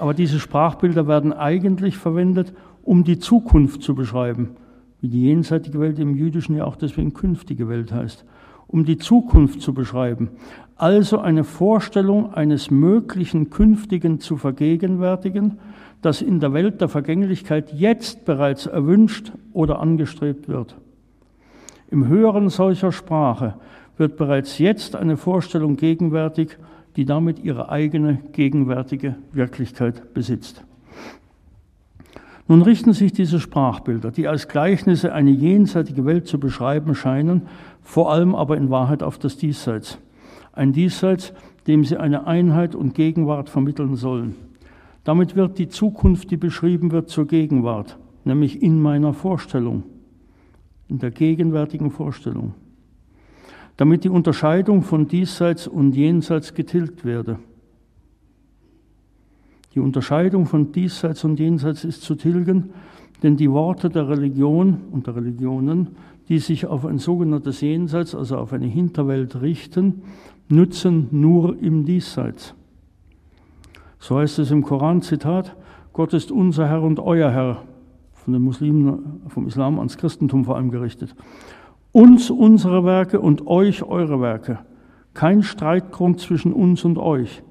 Aber diese Sprachbilder werden eigentlich verwendet, um die Zukunft zu beschreiben, wie die jenseitige Welt im Jüdischen ja auch deswegen künftige Welt heißt, um die Zukunft zu beschreiben, also eine Vorstellung eines möglichen Künftigen zu vergegenwärtigen, das in der Welt der Vergänglichkeit jetzt bereits erwünscht oder angestrebt wird. Im Hören solcher Sprache wird bereits jetzt eine Vorstellung gegenwärtig, die damit ihre eigene gegenwärtige Wirklichkeit besitzt. Nun richten sich diese Sprachbilder, die als Gleichnisse eine jenseitige Welt zu beschreiben scheinen, vor allem aber in Wahrheit auf das Diesseits. Ein Diesseits, dem sie eine Einheit und Gegenwart vermitteln sollen. Damit wird die Zukunft, die beschrieben wird, zur Gegenwart, nämlich in meiner Vorstellung, in der gegenwärtigen Vorstellung damit die Unterscheidung von diesseits und jenseits getilgt werde. Die Unterscheidung von diesseits und jenseits ist zu tilgen, denn die Worte der Religion und der Religionen, die sich auf ein sogenanntes Jenseits, also auf eine Hinterwelt richten, nützen nur im Diesseits. So heißt es im Koran, Zitat, Gott ist unser Herr und euer Herr, von den Muslimen, vom Islam ans Christentum vor allem gerichtet uns unsere Werke und euch eure Werke. Kein Streitgrund zwischen uns und euch,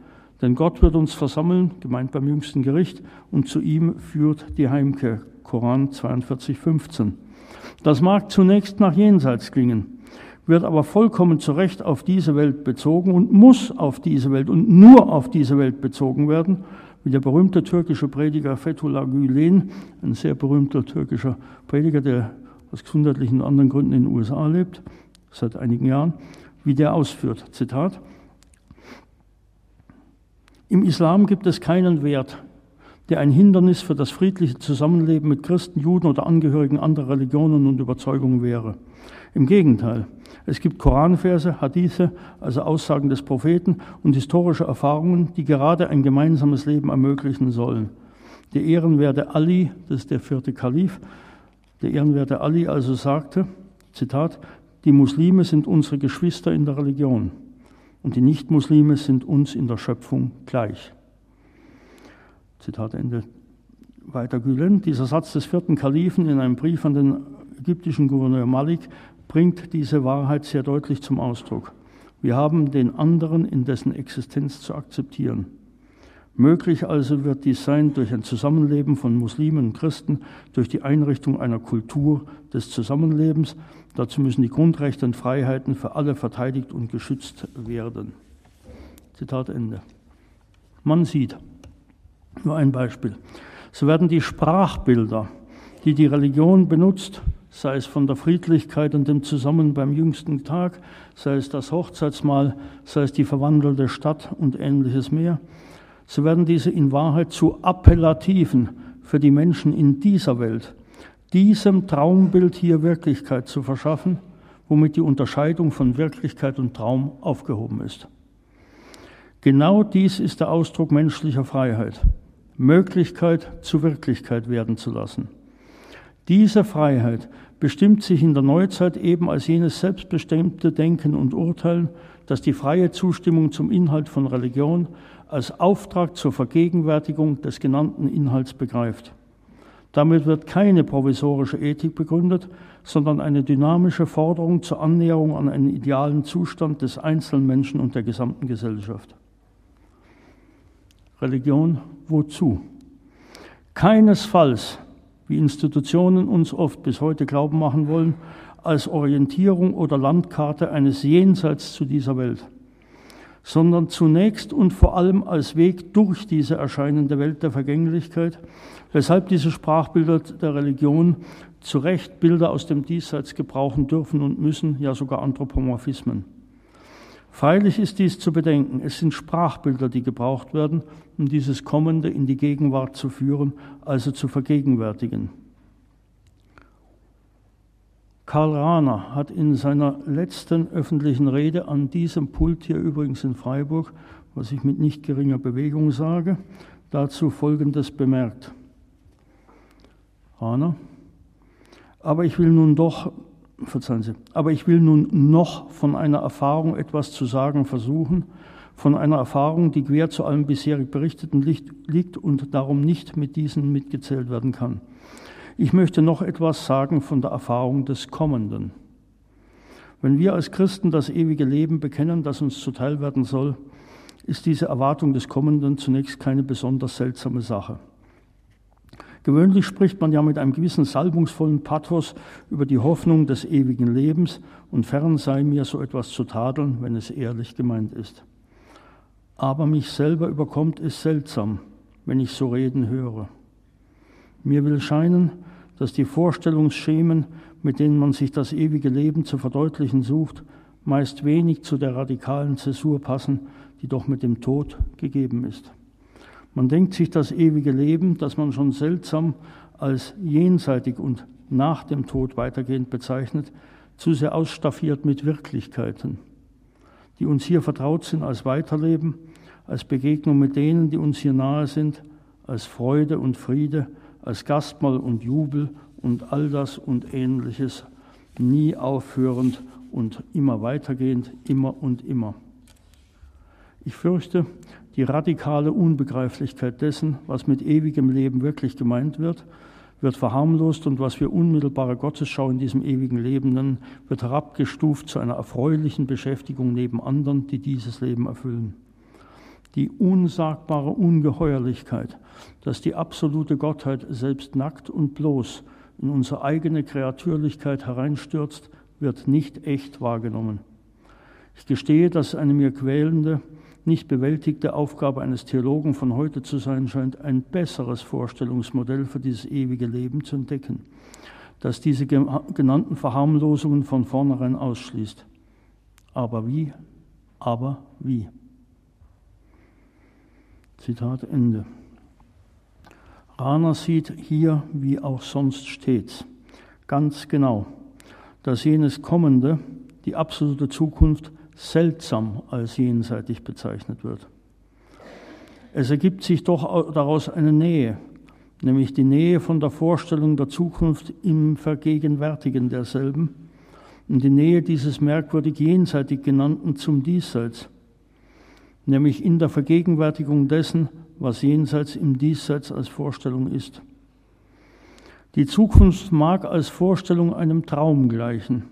denn Gott wird uns versammeln, gemeint beim jüngsten Gericht, und zu ihm führt die Heimkehr. Koran 42, 15. Das mag zunächst nach Jenseits klingen, wird aber vollkommen zu Recht auf diese Welt bezogen und muss auf diese Welt und nur auf diese Welt bezogen werden, wie der berühmte türkische Prediger Fethullah Gülen, ein sehr berühmter türkischer Prediger, der aus gesundheitlichen und anderen Gründen in den USA lebt, seit einigen Jahren, wie der ausführt. Zitat. Im Islam gibt es keinen Wert, die ein Hindernis für das friedliche Zusammenleben mit Christen, Juden oder Angehörigen anderer Religionen und Überzeugungen wäre. Im Gegenteil, es gibt Koranverse, Hadithe, also Aussagen des Propheten und historische Erfahrungen, die gerade ein gemeinsames Leben ermöglichen sollen. Der ehrenwerte Ali, das ist der vierte Kalif, der ehrenwerte Ali also sagte, Zitat, die Muslime sind unsere Geschwister in der Religion und die Nichtmuslime sind uns in der Schöpfung gleich. Zitat Ende. Weiter Gülen, dieser Satz des vierten Kalifen in einem Brief an den ägyptischen Gouverneur Malik bringt diese Wahrheit sehr deutlich zum Ausdruck. Wir haben den anderen in dessen Existenz zu akzeptieren. Möglich also wird dies sein durch ein Zusammenleben von Muslimen und Christen, durch die Einrichtung einer Kultur des Zusammenlebens. Dazu müssen die Grundrechte und Freiheiten für alle verteidigt und geschützt werden. Zitat Ende. Man sieht, nur ein Beispiel, so werden die Sprachbilder, die die Religion benutzt, sei es von der Friedlichkeit und dem Zusammen beim jüngsten Tag, sei es das Hochzeitsmahl, sei es die verwandelte Stadt und ähnliches mehr, so werden diese in Wahrheit zu Appellativen für die Menschen in dieser Welt, diesem Traumbild hier Wirklichkeit zu verschaffen, womit die Unterscheidung von Wirklichkeit und Traum aufgehoben ist. Genau dies ist der Ausdruck menschlicher Freiheit, Möglichkeit zu Wirklichkeit werden zu lassen. Diese Freiheit bestimmt sich in der Neuzeit eben als jenes selbstbestimmte Denken und Urteilen, das die freie Zustimmung zum Inhalt von Religion als Auftrag zur Vergegenwärtigung des genannten Inhalts begreift. Damit wird keine provisorische Ethik begründet, sondern eine dynamische Forderung zur Annäherung an einen idealen Zustand des einzelnen Menschen und der gesamten Gesellschaft. Religion wozu? Keinesfalls wie Institutionen uns oft bis heute glauben machen wollen, als Orientierung oder Landkarte eines Jenseits zu dieser Welt, sondern zunächst und vor allem als Weg durch diese erscheinende Welt der Vergänglichkeit, weshalb diese Sprachbilder der Religion zu Recht Bilder aus dem Diesseits gebrauchen dürfen und müssen, ja sogar Anthropomorphismen. Freilich ist dies zu bedenken, es sind Sprachbilder, die gebraucht werden, um dieses Kommende in die Gegenwart zu führen, also zu vergegenwärtigen. Karl Rahner hat in seiner letzten öffentlichen Rede an diesem Pult hier übrigens in Freiburg, was ich mit nicht geringer Bewegung sage, dazu Folgendes bemerkt. Rahner, aber ich will nun doch verzeihen Sie, aber ich will nun noch von einer Erfahrung etwas zu sagen versuchen, von einer Erfahrung, die quer zu allem bisherig Berichteten liegt und darum nicht mit diesen mitgezählt werden kann. Ich möchte noch etwas sagen von der Erfahrung des Kommenden. Wenn wir als Christen das ewige Leben bekennen, das uns zuteil werden soll, ist diese Erwartung des Kommenden zunächst keine besonders seltsame Sache. Gewöhnlich spricht man ja mit einem gewissen salbungsvollen Pathos über die Hoffnung des ewigen Lebens und fern sei mir so etwas zu tadeln, wenn es ehrlich gemeint ist. Aber mich selber überkommt es seltsam, wenn ich so reden höre. Mir will scheinen, dass die Vorstellungsschemen, mit denen man sich das ewige Leben zu verdeutlichen sucht, meist wenig zu der radikalen Zäsur passen, die doch mit dem Tod gegeben ist. Man denkt sich das ewige Leben, das man schon seltsam als jenseitig und nach dem Tod weitergehend bezeichnet, zu sehr ausstaffiert mit Wirklichkeiten, die uns hier vertraut sind als Weiterleben, als Begegnung mit denen, die uns hier nahe sind, als Freude und Friede, als Gastmahl und Jubel und all das und ähnliches, nie aufhörend und immer weitergehend, immer und immer. Ich fürchte, die radikale Unbegreiflichkeit dessen, was mit ewigem Leben wirklich gemeint wird, wird verharmlost und was wir unmittelbare Gottesschau in diesem ewigen Leben nennen, wird herabgestuft zu einer erfreulichen Beschäftigung neben anderen, die dieses Leben erfüllen. Die unsagbare Ungeheuerlichkeit, dass die absolute Gottheit selbst nackt und bloß in unsere eigene Kreatürlichkeit hereinstürzt, wird nicht echt wahrgenommen. Ich gestehe, dass eine mir quälende, nicht bewältigte Aufgabe eines Theologen von heute zu sein scheint, ein besseres Vorstellungsmodell für dieses ewige Leben zu entdecken, das diese genannten Verharmlosungen von vornherein ausschließt. Aber wie? Aber wie? Zitat Ende. Rahner sieht hier wie auch sonst stets ganz genau, dass jenes Kommende, die absolute Zukunft, seltsam als jenseitig bezeichnet wird. Es ergibt sich doch daraus eine Nähe, nämlich die Nähe von der Vorstellung der Zukunft im Vergegenwärtigen derselben und die Nähe dieses merkwürdig jenseitig genannten zum Diesseits, nämlich in der Vergegenwärtigung dessen, was jenseits im Diesseits als Vorstellung ist. Die Zukunft mag als Vorstellung einem Traum gleichen,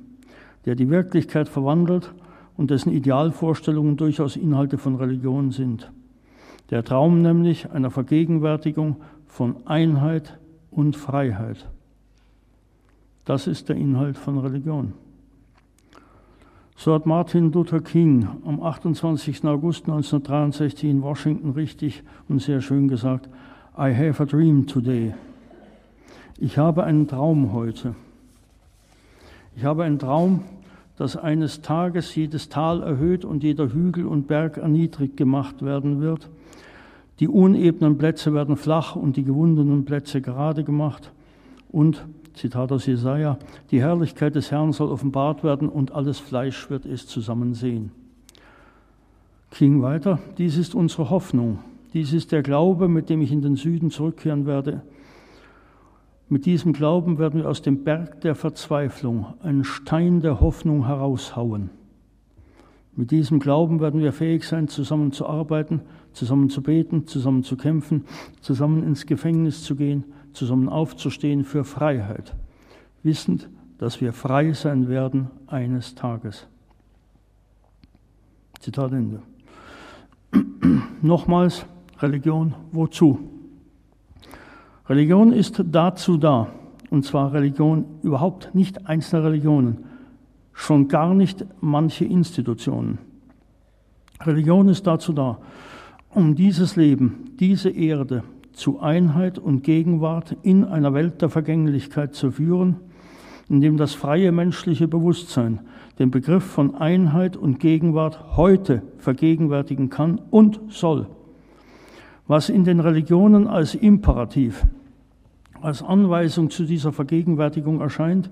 der die Wirklichkeit verwandelt und dessen Idealvorstellungen durchaus Inhalte von Religion sind. Der Traum nämlich einer Vergegenwärtigung von Einheit und Freiheit. Das ist der Inhalt von Religion. So hat Martin Luther King am 28. August 1963 in Washington richtig und sehr schön gesagt, I have a dream today. Ich habe einen Traum heute. Ich habe einen Traum, dass eines Tages jedes Tal erhöht und jeder Hügel und Berg erniedrigt gemacht werden wird die unebenen Plätze werden flach und die gewundenen Plätze gerade gemacht. Und, Zitat aus Jesaja, die Herrlichkeit des Herrn soll offenbart werden und alles Fleisch wird es zusammen sehen. King weiter, dies ist unsere Hoffnung. Dies ist der Glaube, mit dem ich in den Süden zurückkehren werde. Mit diesem Glauben werden wir aus dem Berg der Verzweiflung einen Stein der Hoffnung heraushauen. Mit diesem Glauben werden wir fähig sein, zusammen zu arbeiten, zusammen zu beten, zusammen zu kämpfen, zusammen ins Gefängnis zu gehen, zusammen aufzustehen für Freiheit, wissend, dass wir frei sein werden eines Tages. Zitat Ende. Nochmals, Religion, wozu? Religion ist dazu da, und zwar Religion überhaupt nicht einzelne Religionen, schon gar nicht manche Institutionen. Religion ist dazu da, um dieses Leben, diese Erde zu Einheit und Gegenwart in einer Welt der Vergänglichkeit zu führen, in dem das freie menschliche Bewusstsein den Begriff von Einheit und Gegenwart heute vergegenwärtigen kann und soll. Was in den Religionen als Imperativ, als Anweisung zu dieser Vergegenwärtigung erscheint,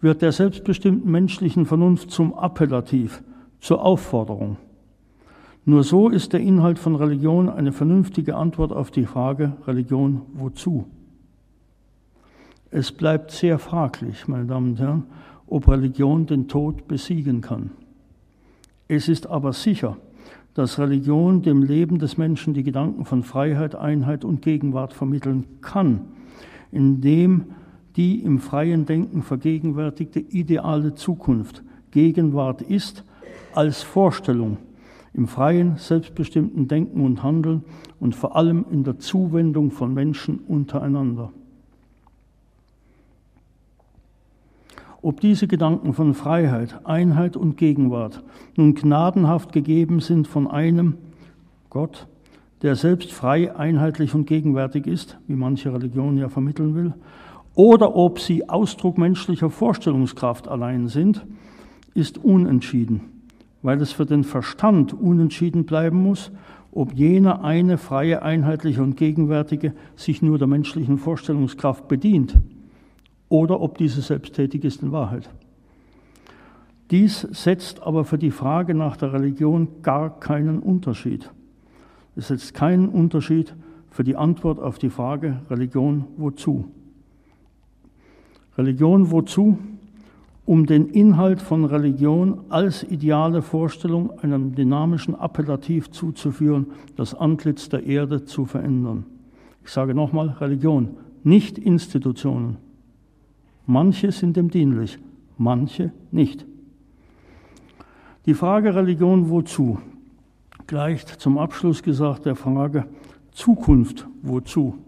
wird der selbstbestimmten menschlichen Vernunft zum Appellativ, zur Aufforderung. Nur so ist der Inhalt von Religion eine vernünftige Antwort auf die Frage Religion wozu. Es bleibt sehr fraglich, meine Damen und Herren, ob Religion den Tod besiegen kann. Es ist aber sicher, dass Religion dem Leben des Menschen die Gedanken von Freiheit, Einheit und Gegenwart vermitteln kann, indem die im freien Denken vergegenwärtigte ideale Zukunft Gegenwart ist als Vorstellung im freien, selbstbestimmten Denken und Handeln und vor allem in der Zuwendung von Menschen untereinander. Ob diese Gedanken von Freiheit, Einheit und Gegenwart nun gnadenhaft gegeben sind von einem Gott, der selbst frei, einheitlich und gegenwärtig ist, wie manche Religion ja vermitteln will, oder ob sie Ausdruck menschlicher Vorstellungskraft allein sind, ist unentschieden, weil es für den Verstand unentschieden bleiben muss, ob jener eine freie, einheitliche und gegenwärtige sich nur der menschlichen Vorstellungskraft bedient oder ob diese selbsttätig ist in Wahrheit. Dies setzt aber für die Frage nach der Religion gar keinen Unterschied. Es setzt keinen Unterschied für die Antwort auf die Frage Religion wozu. Religion wozu? Um den Inhalt von Religion als ideale Vorstellung einem dynamischen Appellativ zuzuführen, das Antlitz der Erde zu verändern. Ich sage nochmal, Religion, nicht Institutionen. Manche sind dem dienlich, manche nicht. Die Frage Religion wozu gleicht zum Abschluss gesagt der Frage Zukunft wozu.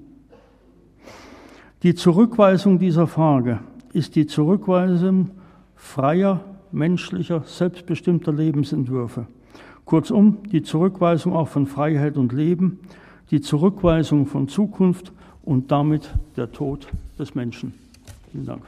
Die Zurückweisung dieser Frage ist die Zurückweisung freier, menschlicher, selbstbestimmter Lebensentwürfe. Kurzum, die Zurückweisung auch von Freiheit und Leben, die Zurückweisung von Zukunft und damit der Tod des Menschen. Vielen Dank.